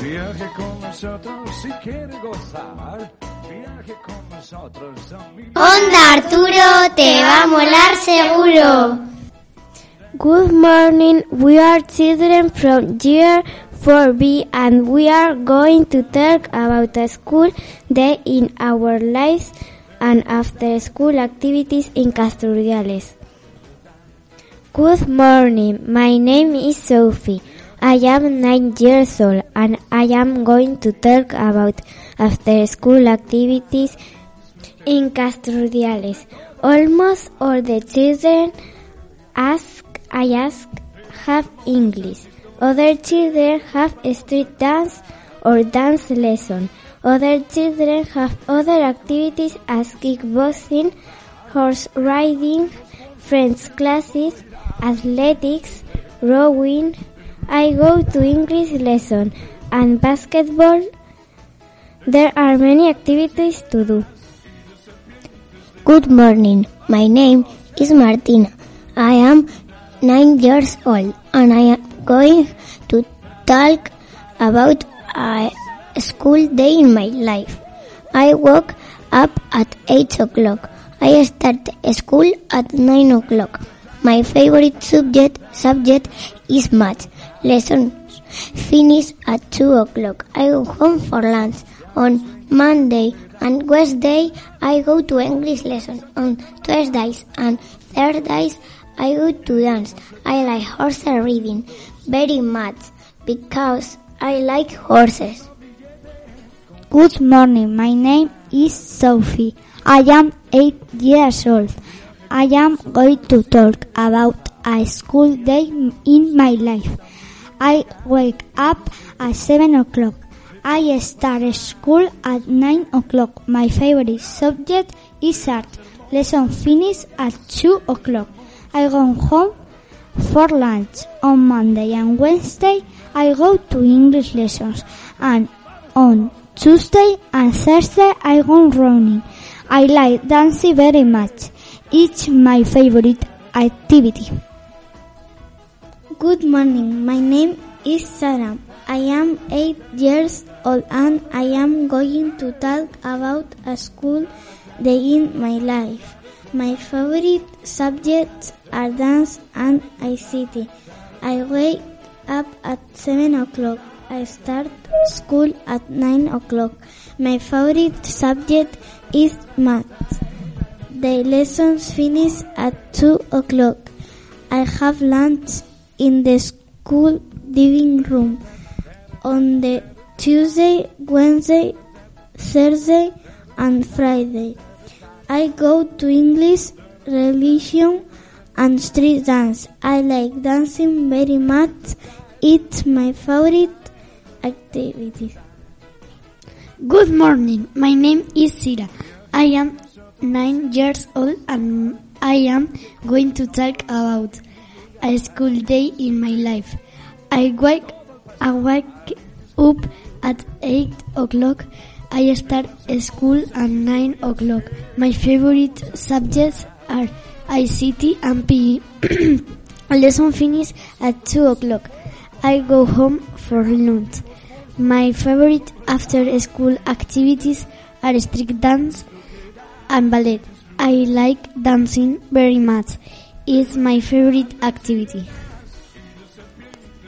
Viaje con nosotros si quiere gozar. Viaje con nosotros. Onda Arturo te va a molar seguro. Good morning, we are children from year 4B and we are going to talk about a school day in our lives and after school activities in Castro Urdiales. Good morning, my name is Sophie. I am nine years old and I am going to talk about after school activities in Castro Urdiales. Almost all the children ask, I ask, have English. Other children have street dance or dance lesson. Other children have other activities as kickboxing, horse riding, French classes, athletics, rowing. I go to English lesson and basketball. There are many activities to do. Good morning. My name is Martina. I am nine years old and I am going to talk about a school day in my life. I woke up at 8 o'clock. I start school at 9 o'clock. My favorite subject subject is math. Lessons finish at 2 o'clock. I go home for lunch. On Monday and Wednesday I go to English lesson. On Thursdays and Thursdays I go to dance. I like horse riding very much because I like horses. Good morning. My name is Sophie. I am eight years old. I am going to talk about a school day in my life. I wake up at seven o'clock. I start school at nine o'clock. My favorite subject is art. Lesson finish at two o'clock. I go home for lunch. On Monday and Wednesday, I go to English lessons. And on Tuesday and Thursday, I go running. I like dancing very much. It's my favorite activity. Good morning. My name is Sarah. I am eight years old and I am going to talk about a school day in my life. My favorite subjects are dance and ICT. I wake up at 7 o'clock. I start school at 9 o'clock. My favorite subject is math. The lessons finish at 2 o'clock. I have lunch in the school living room on the Tuesday, Wednesday, Thursday, and Friday. I go to English, religion, and street dance. I like dancing very much. It's my favorite activity. Good morning. My name is Sira. I am nine years old and I am going to talk about a school day in my life. I wake, I wake up at 8 o'clock. I start school at 9 o'clock. My favorite subjects are ICT and PE. Lesson finish at 2 o'clock. I go home for lunch. My favorite after school activities are street dance and ballet. I like dancing very much. It's my favorite activity.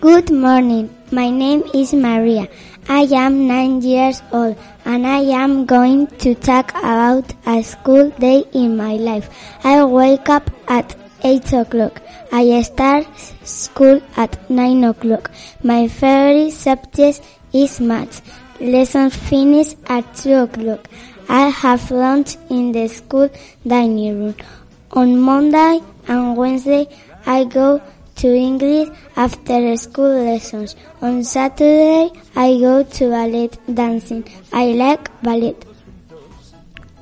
Good morning. My name is Maria. I am nine years old and I am going to talk about a school day in my life. I wake up at 8 o'clock. I start school at 9 o'clock. My favorite subject is math. Lessons finish at 2 o'clock. I have lunch in the school dining room. On Monday and Wednesday I go to English after school lessons. On Saturday I go to ballet dancing. I like ballet.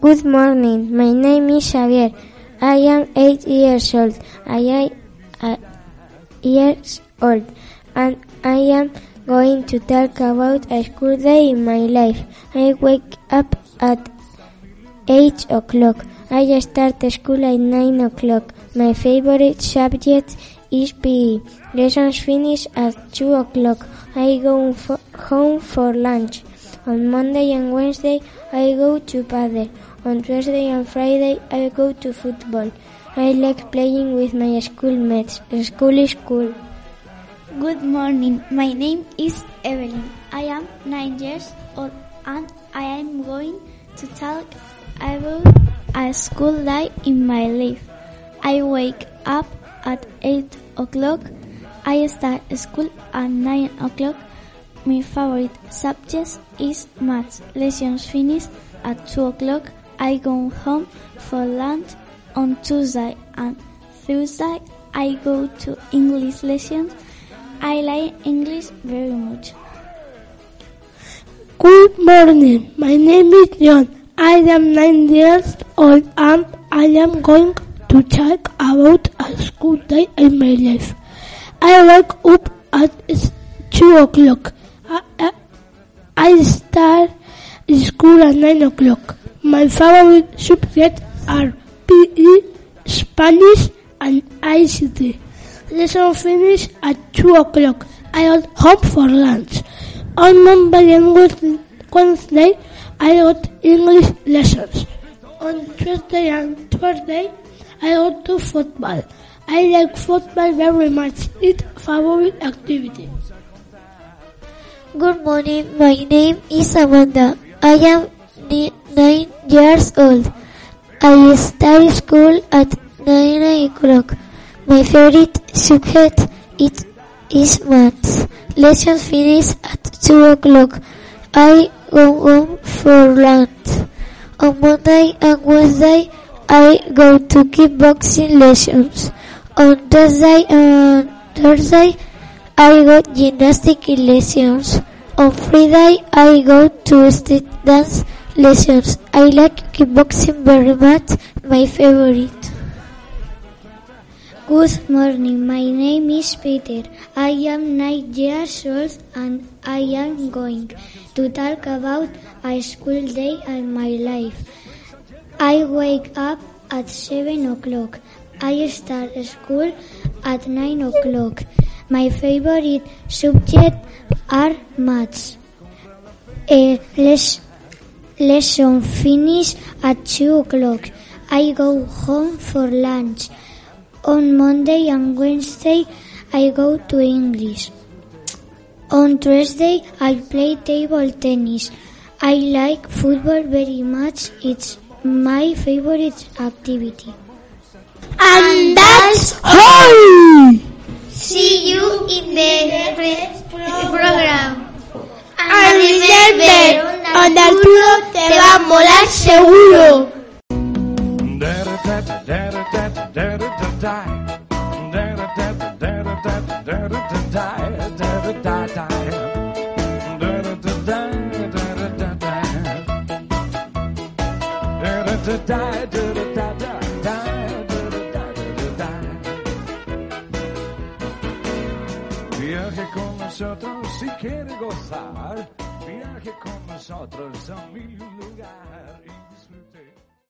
Good morning. My name is Xavier. I am eight years old. I am uh, years old, and I am going to talk about a school day in my life. I wake up at 8 o'clock. I start school at 9 o'clock. My favorite subject PE. Lessons finish at 2 o'clock. I go for, home for lunch. On Monday and Wednesday, I go to padel. On Thursday and Friday, I go to football. I like playing with my schoolmates. School is cool. Good morning. My name is Evelyn. I am nine years old and I am going to talk about a school day in my life. I wake up at 8 o'clock. I start school at 9 o'clock. My favorite subject is maths. Lessons finish at 2 o'clock. I go home for lunch on Tuesday and Thursday. I go to English lessons. I like English very much. Good morning. My name is John. I am nine years old and I am going to talk about a school day in my life. I wake up at two o'clock. I, I, I start school at nine o'clock. My favorite subjects are PE, Spanish, and ICT. Lesson finish at two o'clock. I am home for lunch. On Monday and Wednesday, I got English lessons. On Tuesday and Thursday, I to football. I like football very much. It's favorite activity. Good morning. My name is Amanda. I am nine years old. I start school at nine o'clock. My favorite subject is, is maths. Lessons finish at two o'clock. I go home for lunch. On Monday and Wednesday, I go to kickboxing lessons. On Thursday and Thursday, I go gymnastic lessons. On Friday, I go to street dance lessons. I like kickboxing very much, my favorite. Good morning, my name is Peter. I am nine years old and I am going to talk about a school day and my life. I wake up at 7 o'clock. I start school at 9 o'clock. My favorite subject are maths. A les- lesson finish at 2 o'clock. I go home for lunch. On Monday and Wednesday, I go to English. On Thursday, I play table tennis. I like football very much. It's my favorite activity. And that's all! See you in the next program. And remember, on Arturo te va a molar seguro. Viaje con nosotros si quiere gozar. Viaje con nosotros a mil lugares.